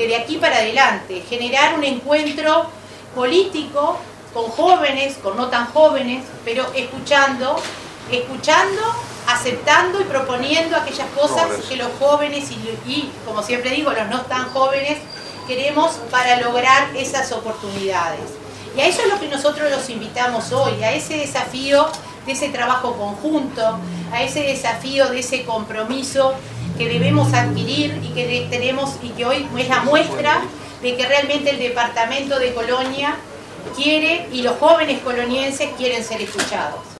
este, de aquí para adelante, generar un encuentro político con jóvenes, con no tan jóvenes, pero escuchando, escuchando, aceptando y proponiendo aquellas cosas que los jóvenes y, y, como siempre digo, los no tan jóvenes queremos para lograr esas oportunidades. Y a eso es lo que nosotros los invitamos hoy, a ese desafío de ese trabajo conjunto, a ese desafío de ese compromiso que debemos adquirir y que tenemos y que hoy es la muestra de que realmente el departamento de Colonia quiere y los jóvenes colonienses quieren ser escuchados.